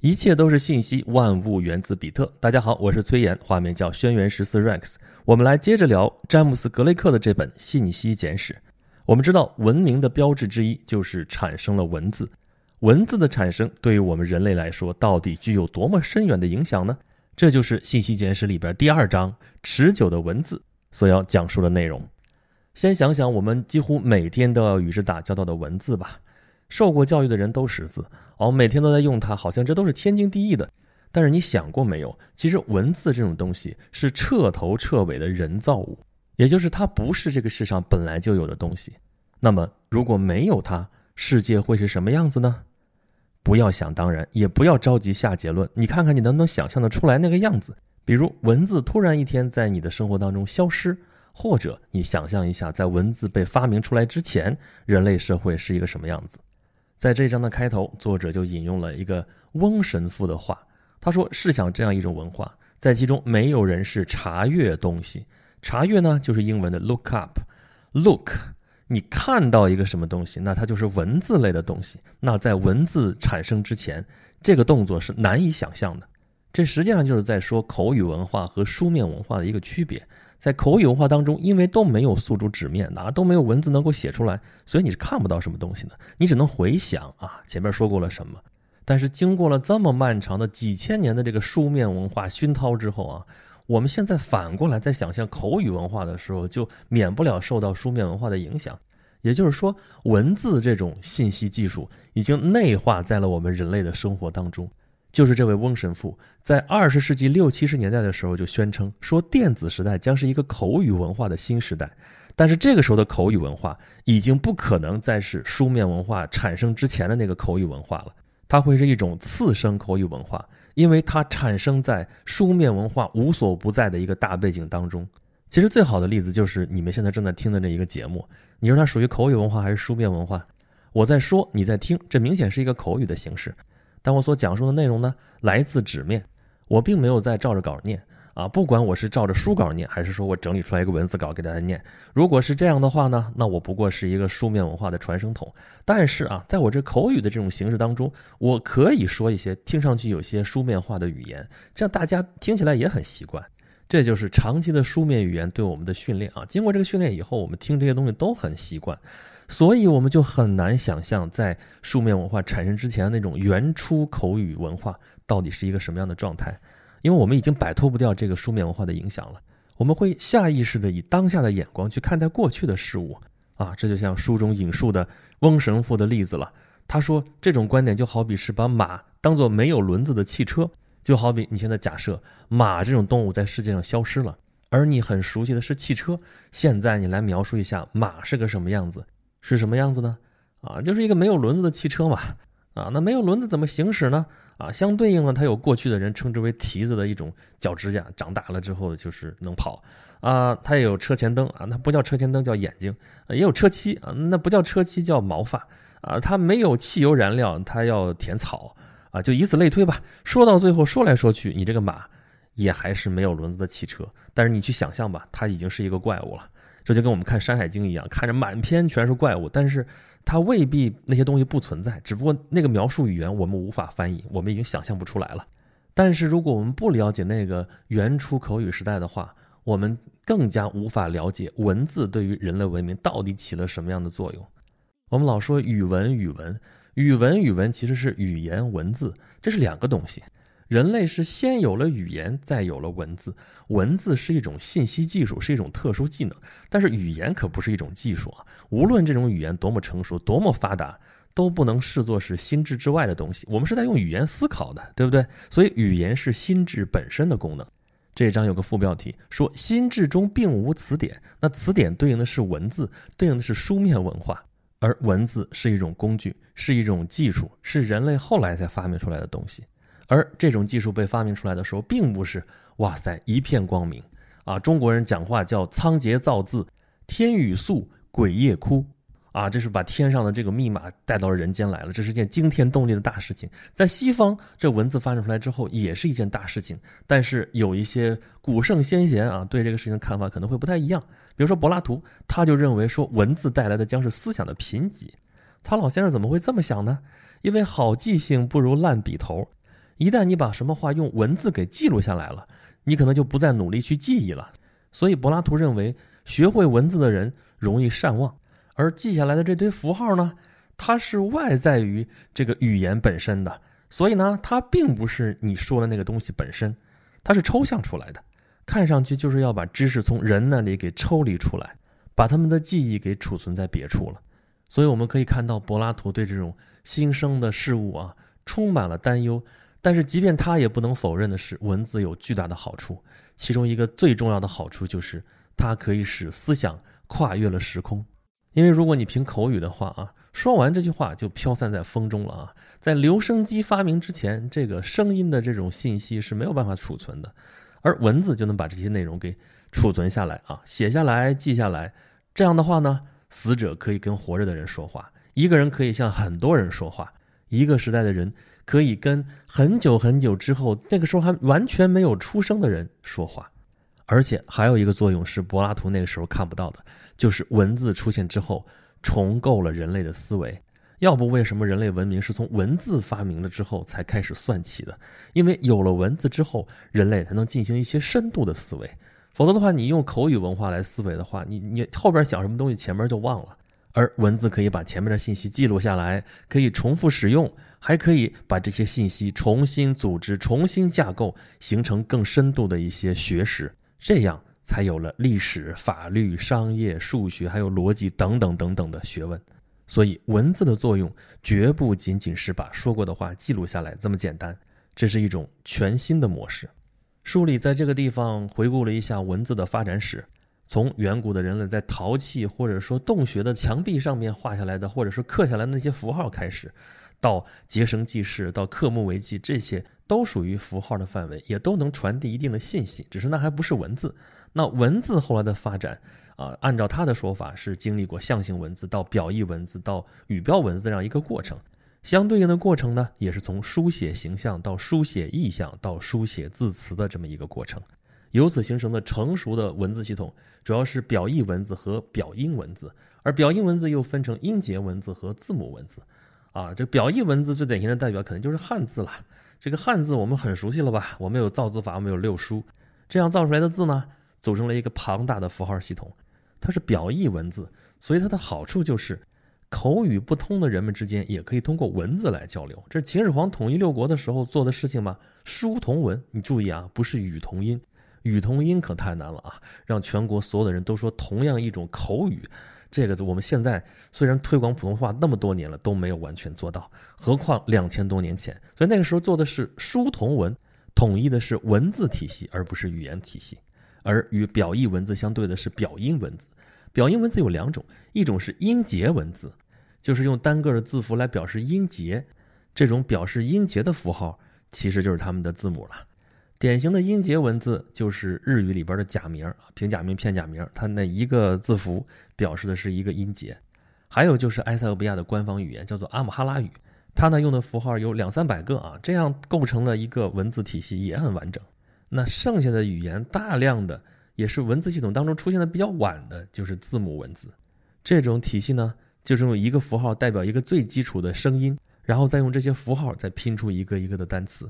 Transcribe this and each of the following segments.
一切都是信息，万物源自比特。大家好，我是崔岩，画面叫轩辕十四 Rex。我们来接着聊詹姆斯·格雷克的这本《信息简史》。我们知道，文明的标志之一就是产生了文字。文字的产生对于我们人类来说，到底具有多么深远的影响呢？这就是《信息简史》里边第二章“持久的文字”所要讲述的内容。先想想我们几乎每天都要与之打交道的文字吧。受过教育的人都识字，哦，每天都在用它，好像这都是天经地义的。但是你想过没有？其实文字这种东西是彻头彻尾的人造物，也就是它不是这个世上本来就有的东西。那么如果没有它，世界会是什么样子呢？不要想当然，也不要着急下结论。你看看你能不能想象得出来那个样子？比如文字突然一天在你的生活当中消失，或者你想象一下，在文字被发明出来之前，人类社会是一个什么样子？在这章的开头，作者就引用了一个翁神父的话。他说：“试想这样一种文化，在其中没有人是查阅东西。查阅呢，就是英文的 look up。look，你看到一个什么东西，那它就是文字类的东西。那在文字产生之前，这个动作是难以想象的。这实际上就是在说口语文化和书面文化的一个区别。”在口语文化当中，因为都没有诉诸纸面的啊，都没有文字能够写出来，所以你是看不到什么东西的，你只能回想啊，前面说过了什么。但是经过了这么漫长的几千年的这个书面文化熏陶之后啊，我们现在反过来在想象口语文化的时候，就免不了受到书面文化的影响。也就是说，文字这种信息技术已经内化在了我们人类的生活当中。就是这位翁神父，在二十世纪六七十年代的时候就宣称说，电子时代将是一个口语文化的新时代。但是这个时候的口语文化已经不可能再是书面文化产生之前的那个口语文化了，它会是一种次生口语文化，因为它产生在书面文化无所不在的一个大背景当中。其实最好的例子就是你们现在正在听的这一个节目，你说它属于口语文化还是书面文化？我在说，你在听，这明显是一个口语的形式。但我所讲述的内容呢，来自纸面，我并没有在照着稿念啊。不管我是照着书稿念，还是说我整理出来一个文字稿给大家念，如果是这样的话呢，那我不过是一个书面文化的传声筒。但是啊，在我这口语的这种形式当中，我可以说一些听上去有些书面化的语言，这样大家听起来也很习惯。这就是长期的书面语言对我们的训练啊。经过这个训练以后，我们听这些东西都很习惯。所以我们就很难想象，在书面文化产生之前那种原初口语文化到底是一个什么样的状态，因为我们已经摆脱不掉这个书面文化的影响了。我们会下意识的以当下的眼光去看待过去的事物，啊，这就像书中引述的翁神父的例子了。他说，这种观点就好比是把马当做没有轮子的汽车，就好比你现在假设马这种动物在世界上消失了，而你很熟悉的是汽车，现在你来描述一下马是个什么样子。是什么样子呢？啊，就是一个没有轮子的汽车嘛。啊，那没有轮子怎么行驶呢？啊，相对应呢，它有过去的人称之为蹄子的一种脚趾甲，长大了之后就是能跑。啊，它也有车前灯啊，那不叫车前灯，叫眼睛。也有车漆啊，那不叫车漆，叫毛发。啊，它没有汽油燃料，它要填草。啊，就以此类推吧。说到最后，说来说去，你这个马也还是没有轮子的汽车。但是你去想象吧，它已经是一个怪物了。这就跟我们看《山海经》一样，看着满篇全是怪物，但是它未必那些东西不存在，只不过那个描述语言我们无法翻译，我们已经想象不出来了。但是如果我们不了解那个原初口语时代的话，我们更加无法了解文字对于人类文明到底起了什么样的作用。我们老说语文，语文，语文，语文其实是语言文字，这是两个东西。人类是先有了语言，再有了文字。文字是一种信息技术，是一种特殊技能。但是语言可不是一种技术啊！无论这种语言多么成熟、多么发达，都不能视作是心智之外的东西。我们是在用语言思考的，对不对？所以语言是心智本身的功能。这一章有个副标题说：“心智中并无词典。”那词典对应的是文字，对应的是书面文化，而文字是一种工具，是一种技术，是人类后来才发明出来的东西。而这种技术被发明出来的时候，并不是哇塞一片光明啊！中国人讲话叫仓颉造字，天雨粟，鬼夜哭啊！这是把天上的这个密码带到了人间来了，这是件惊天动地的大事情。在西方，这文字发展出来之后，也是一件大事情。但是有一些古圣先贤啊，对这个事情的看法可能会不太一样。比如说柏拉图，他就认为说，文字带来的将是思想的贫瘠。曹老先生怎么会这么想呢？因为好记性不如烂笔头。一旦你把什么话用文字给记录下来了，你可能就不再努力去记忆了。所以柏拉图认为，学会文字的人容易善忘，而记下来的这堆符号呢，它是外在于这个语言本身的，所以呢，它并不是你说的那个东西本身，它是抽象出来的，看上去就是要把知识从人那里给抽离出来，把他们的记忆给储存在别处了。所以我们可以看到，柏拉图对这种新生的事物啊，充满了担忧。但是，即便他也不能否认的是，文字有巨大的好处。其中一个最重要的好处就是，它可以使思想跨越了时空。因为如果你凭口语的话啊，说完这句话就飘散在风中了啊。在留声机发明之前，这个声音的这种信息是没有办法储存的，而文字就能把这些内容给储存下来啊，写下来、记下来。这样的话呢，死者可以跟活着的人说话，一个人可以向很多人说话，一个时代的人。可以跟很久很久之后，那个时候还完全没有出生的人说话，而且还有一个作用是柏拉图那个时候看不到的，就是文字出现之后重构了人类的思维。要不为什么人类文明是从文字发明了之后才开始算起的？因为有了文字之后，人类才能进行一些深度的思维。否则的话，你用口语文化来思维的话，你你后边想什么东西，前面就忘了。而文字可以把前面的信息记录下来，可以重复使用，还可以把这些信息重新组织、重新架构，形成更深度的一些学识，这样才有了历史、法律、商业、数学，还有逻辑等等等等的学问。所以，文字的作用绝不仅仅是把说过的话记录下来这么简单，这是一种全新的模式。书里在这个地方回顾了一下文字的发展史。从远古的人类在陶器或者说洞穴的墙壁上面画下来的，或者是刻下来的那些符号开始，到结绳记事，到刻木为记，这些都属于符号的范围，也都能传递一定的信息。只是那还不是文字。那文字后来的发展啊，按照他的说法，是经历过象形文字到表意文字到语标文字这样一个过程。相对应的过程呢，也是从书写形象到书写意象到书写字词的这么一个过程。由此形成的成熟的文字系统，主要是表意文字和表音文字，而表音文字又分成音节文字和字母文字。啊，这表意文字最典型的代表可能就是汉字了。这个汉字我们很熟悉了吧？我们有造字法，我们有六书，这样造出来的字呢，组成了一个庞大的符号系统。它是表意文字，所以它的好处就是，口语不通的人们之间也可以通过文字来交流。这是秦始皇统一六国的时候做的事情吗？书同文，你注意啊，不是语同音。语同音可太难了啊！让全国所有的人都说同样一种口语，这个我们现在虽然推广普通话那么多年了，都没有完全做到，何况两千多年前。所以那个时候做的是书同文，统一的是文字体系，而不是语言体系。而与表意文字相对的是表音文字。表音文字有两种，一种是音节文字，就是用单个的字符来表示音节，这种表示音节的符号其实就是他们的字母了。典型的音节文字就是日语里边的假名平假名、片假名，它那一个字符表示的是一个音节。还有就是埃塞俄比亚的官方语言叫做阿姆哈拉语，它呢用的符号有两三百个啊，这样构成了一个文字体系也很完整。那剩下的语言大量的也是文字系统当中出现的比较晚的，就是字母文字。这种体系呢，就是用一个符号代表一个最基础的声音，然后再用这些符号再拼出一个一个的单词。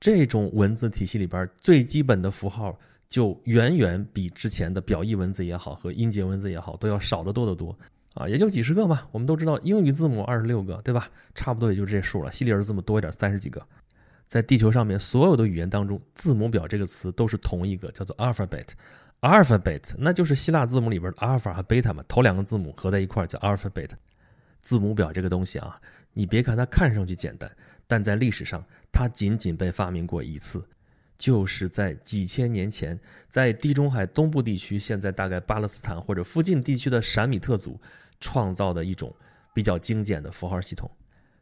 这种文字体系里边最基本的符号，就远远比之前的表意文字也好和音节文字也好都要少得多得多啊，也就几十个嘛。我们都知道英语字母二十六个，对吧？差不多也就这数了。西里尔字母多一点，三十几个。在地球上面所有的语言当中，字母表这个词都是同一个，叫做 alphabet。alphabet 那就是希腊字母里边的阿尔法和贝塔嘛，头两个字母合在一块叫 alphabet。字母表这个东西啊，你别看它看上去简单。但在历史上，它仅仅被发明过一次，就是在几千年前，在地中海东部地区，现在大概巴勒斯坦或者附近地区的闪米特族创造的一种比较精简的符号系统。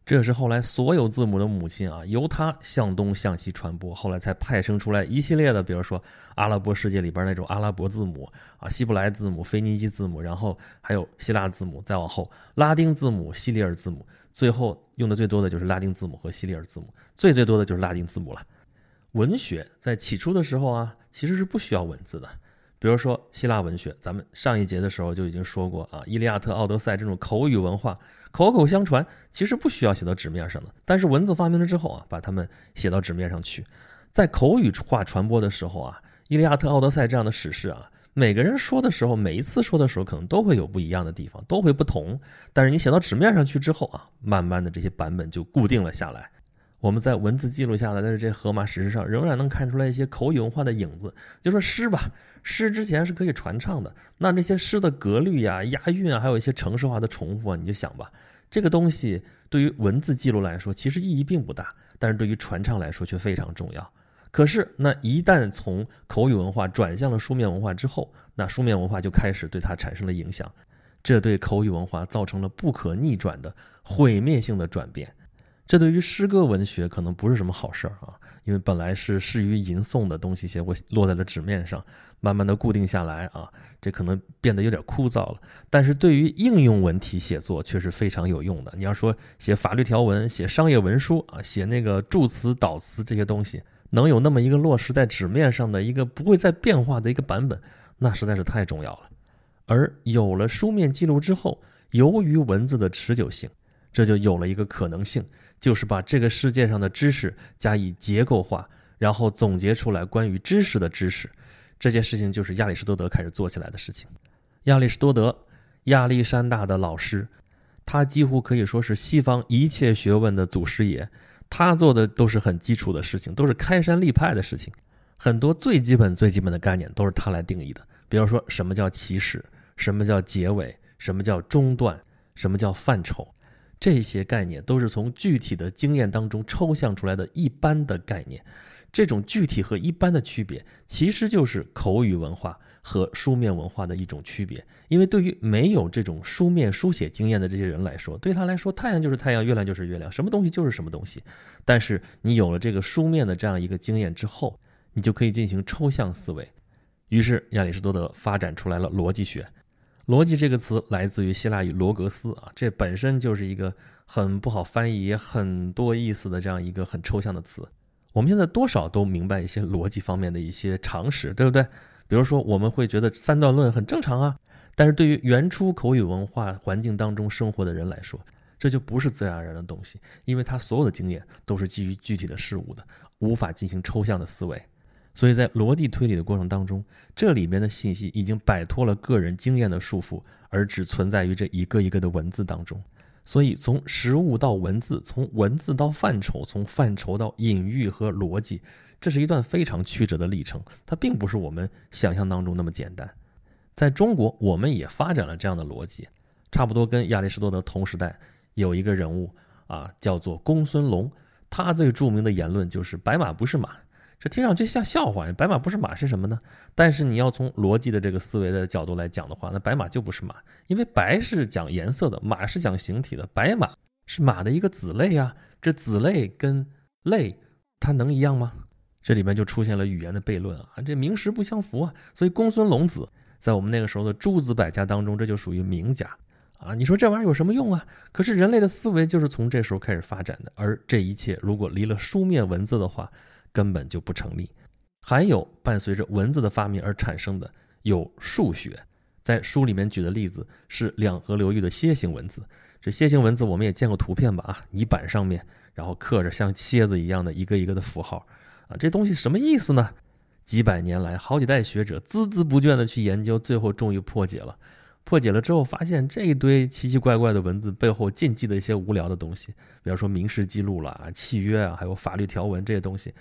这是后来所有字母的母亲啊，由它向东向西传播，后来才派生出来一系列的，比如说阿拉伯世界里边那种阿拉伯字母啊，希伯来字母、腓尼基字母，然后还有希腊字母，再往后拉丁字母、西里尔字母。最后用的最多的就是拉丁字母和西里尔字母，最最多的就是拉丁字母了。文学在起初的时候啊，其实是不需要文字的。比如说希腊文学，咱们上一节的时候就已经说过啊，《伊利亚特》《奥德赛》这种口语文化，口口相传，其实不需要写到纸面上的。但是文字发明了之后啊，把它们写到纸面上去，在口语化传播的时候啊，《伊利亚特》《奥德赛》这样的史诗啊，每个人说的时候，每一次说的时候，可能都会有不一样的地方，都会不同。但是你写到纸面上去之后啊，慢慢的这些版本就固定了下来。我们在文字记录下来的这荷马史诗上，仍然能看出来一些口语文化的影子。就说诗吧，诗之前是可以传唱的，那这些诗的格律呀、押韵啊，还有一些程式化的重复啊，你就想吧，这个东西对于文字记录来说，其实意义并不大，但是对于传唱来说却非常重要。可是，那一旦从口语文化转向了书面文化之后，那书面文化就开始对它产生了影响，这对口语文化造成了不可逆转的毁灭性的转变。这对于诗歌文学可能不是什么好事儿啊，因为本来是适于吟诵的东西，结果落在了纸面上，慢慢的固定下来啊，这可能变得有点枯燥了。但是对于应用文体写作却是非常有用的。你要说写法律条文、写商业文书啊、写那个助词导词这些东西，能有那么一个落实在纸面上的一个不会再变化的一个版本，那实在是太重要了。而有了书面记录之后，由于文字的持久性，这就有了一个可能性。就是把这个世界上的知识加以结构化，然后总结出来关于知识的知识。这件事情就是亚里士多德开始做起来的事情。亚里士多德，亚历山大的老师，他几乎可以说是西方一切学问的祖师爷。他做的都是很基础的事情，都是开山立派的事情。很多最基本、最基本的概念都是他来定义的。比如说，什么叫起始？什么叫结尾？什么叫中断？什么叫范畴？这些概念都是从具体的经验当中抽象出来的一般的概念，这种具体和一般的区别，其实就是口语文化和书面文化的一种区别。因为对于没有这种书面书写经验的这些人来说，对他来说，太阳就是太阳，月亮就是月亮，什么东西就是什么东西。但是你有了这个书面的这样一个经验之后，你就可以进行抽象思维。于是亚里士多德发展出来了逻辑学。逻辑这个词来自于希腊语罗格斯啊，这本身就是一个很不好翻译、很多意思的这样一个很抽象的词。我们现在多少都明白一些逻辑方面的一些常识，对不对？比如说，我们会觉得三段论很正常啊，但是对于原初口语文化环境当中生活的人来说，这就不是自然而然的东西，因为他所有的经验都是基于具体的事物的，无法进行抽象的思维。所以在逻辑推理的过程当中，这里面的信息已经摆脱了个人经验的束缚，而只存在于这一个一个的文字当中。所以从实物到文字，从文字到范畴，从范畴到隐喻和逻辑，这是一段非常曲折的历程。它并不是我们想象当中那么简单。在中国，我们也发展了这样的逻辑，差不多跟亚里士多德同时代有一个人物啊，叫做公孙龙。他最著名的言论就是“白马不是马”。这听上去像笑话，白马不是马是什么呢？但是你要从逻辑的这个思维的角度来讲的话，那白马就不是马，因为白是讲颜色的，马是讲形体的，白马是马的一个子类啊。这子类跟类，它能一样吗？这里面就出现了语言的悖论啊，这名实不相符啊。所以公孙龙子在我们那个时候的诸子百家当中，这就属于名家啊。你说这玩意儿有什么用啊？可是人类的思维就是从这时候开始发展的，而这一切如果离了书面文字的话，根本就不成立。还有伴随着文字的发明而产生的有数学，在书里面举的例子是两河流域的楔形文字。这楔形文字我们也见过图片吧？啊，泥板上面然后刻着像蝎子一样的一个一个的符号啊，这东西什么意思呢？几百年来，好几代学者孜孜不倦的去研究，最后终于破解了。破解了之后，发现这一堆奇奇怪怪的文字背后禁忌的一些无聊的东西，比方说民事记录了啊、契约啊，还有法律条文这些东西。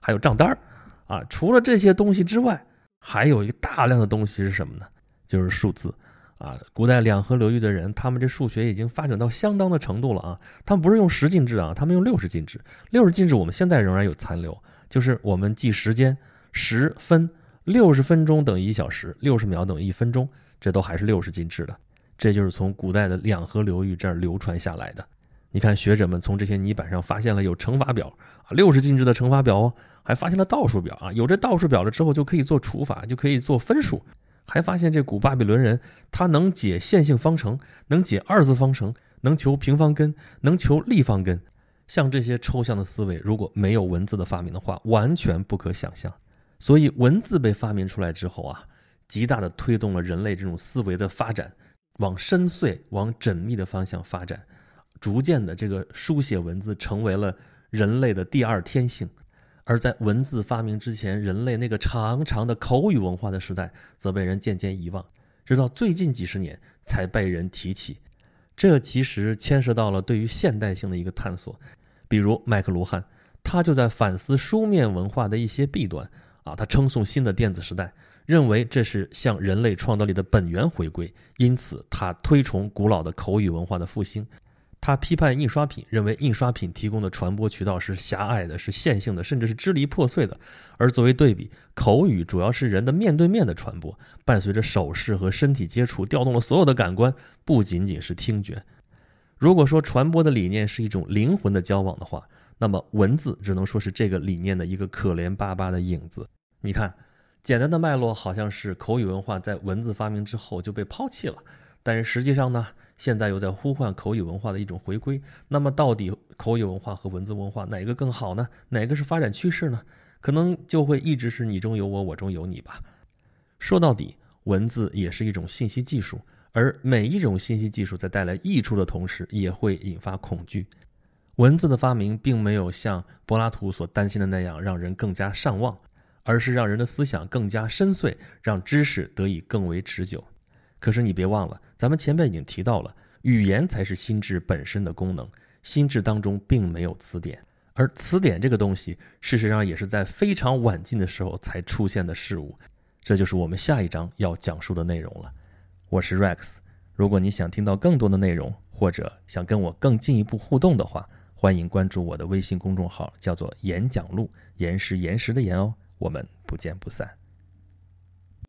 还有账单儿，啊，除了这些东西之外，还有一个大量的东西是什么呢？就是数字，啊，古代两河流域的人，他们这数学已经发展到相当的程度了啊。他们不是用十进制啊，他们用六十进制。六十进制我们现在仍然有残留，就是我们记时间，十分六十分钟等于一小时，六十秒等于一分钟，这都还是六十进制的。这就是从古代的两河流域这儿流传下来的。你看，学者们从这些泥板上发现了有乘法表啊，六十进制的乘法表哦，还发现了倒数表啊。有这倒数表了之后，就可以做除法，就可以做分数。还发现这古巴比伦人他能解线性方程，能解二次方程，能求平方根，能求立方根。像这些抽象的思维，如果没有文字的发明的话，完全不可想象。所以，文字被发明出来之后啊，极大的推动了人类这种思维的发展，往深邃、往缜密的方向发展。逐渐的这个书写文字成为了人类的第二天性。而在文字发明之前，人类那个长长的口语文化的时代，则被人渐渐遗忘，直到最近几十年才被人提起。这其实牵涉到了对于现代性的一个探索，比如麦克卢汉，他就在反思书面文化的一些弊端啊，他称颂新的电子时代，认为这是向人类创造力的本源回归，因此他推崇古老的口语文化的复兴。他批判印刷品，认为印刷品提供的传播渠道是狭隘的，是线性的，甚至是支离破碎的。而作为对比，口语主要是人的面对面的传播，伴随着手势和身体接触，调动了所有的感官，不仅仅是听觉。如果说传播的理念是一种灵魂的交往的话，那么文字只能说是这个理念的一个可怜巴巴的影子。你看，简单的脉络好像是口语文化在文字发明之后就被抛弃了。但是实际上呢，现在又在呼唤口语文化的一种回归。那么，到底口语文化和文字文化哪个更好呢？哪个是发展趋势呢？可能就会一直是你中有我，我中有你吧。说到底，文字也是一种信息技术，而每一种信息技术在带来益处的同时，也会引发恐惧。文字的发明并没有像柏拉图所担心的那样让人更加善忘，而是让人的思想更加深邃，让知识得以更为持久。可是你别忘了，咱们前面已经提到了，语言才是心智本身的功能。心智当中并没有词典，而词典这个东西，事实上也是在非常晚近的时候才出现的事物。这就是我们下一章要讲述的内容了。我是 Rex，如果你想听到更多的内容，或者想跟我更进一步互动的话，欢迎关注我的微信公众号，叫做“演讲录”，岩石岩石的岩哦。我们不见不散。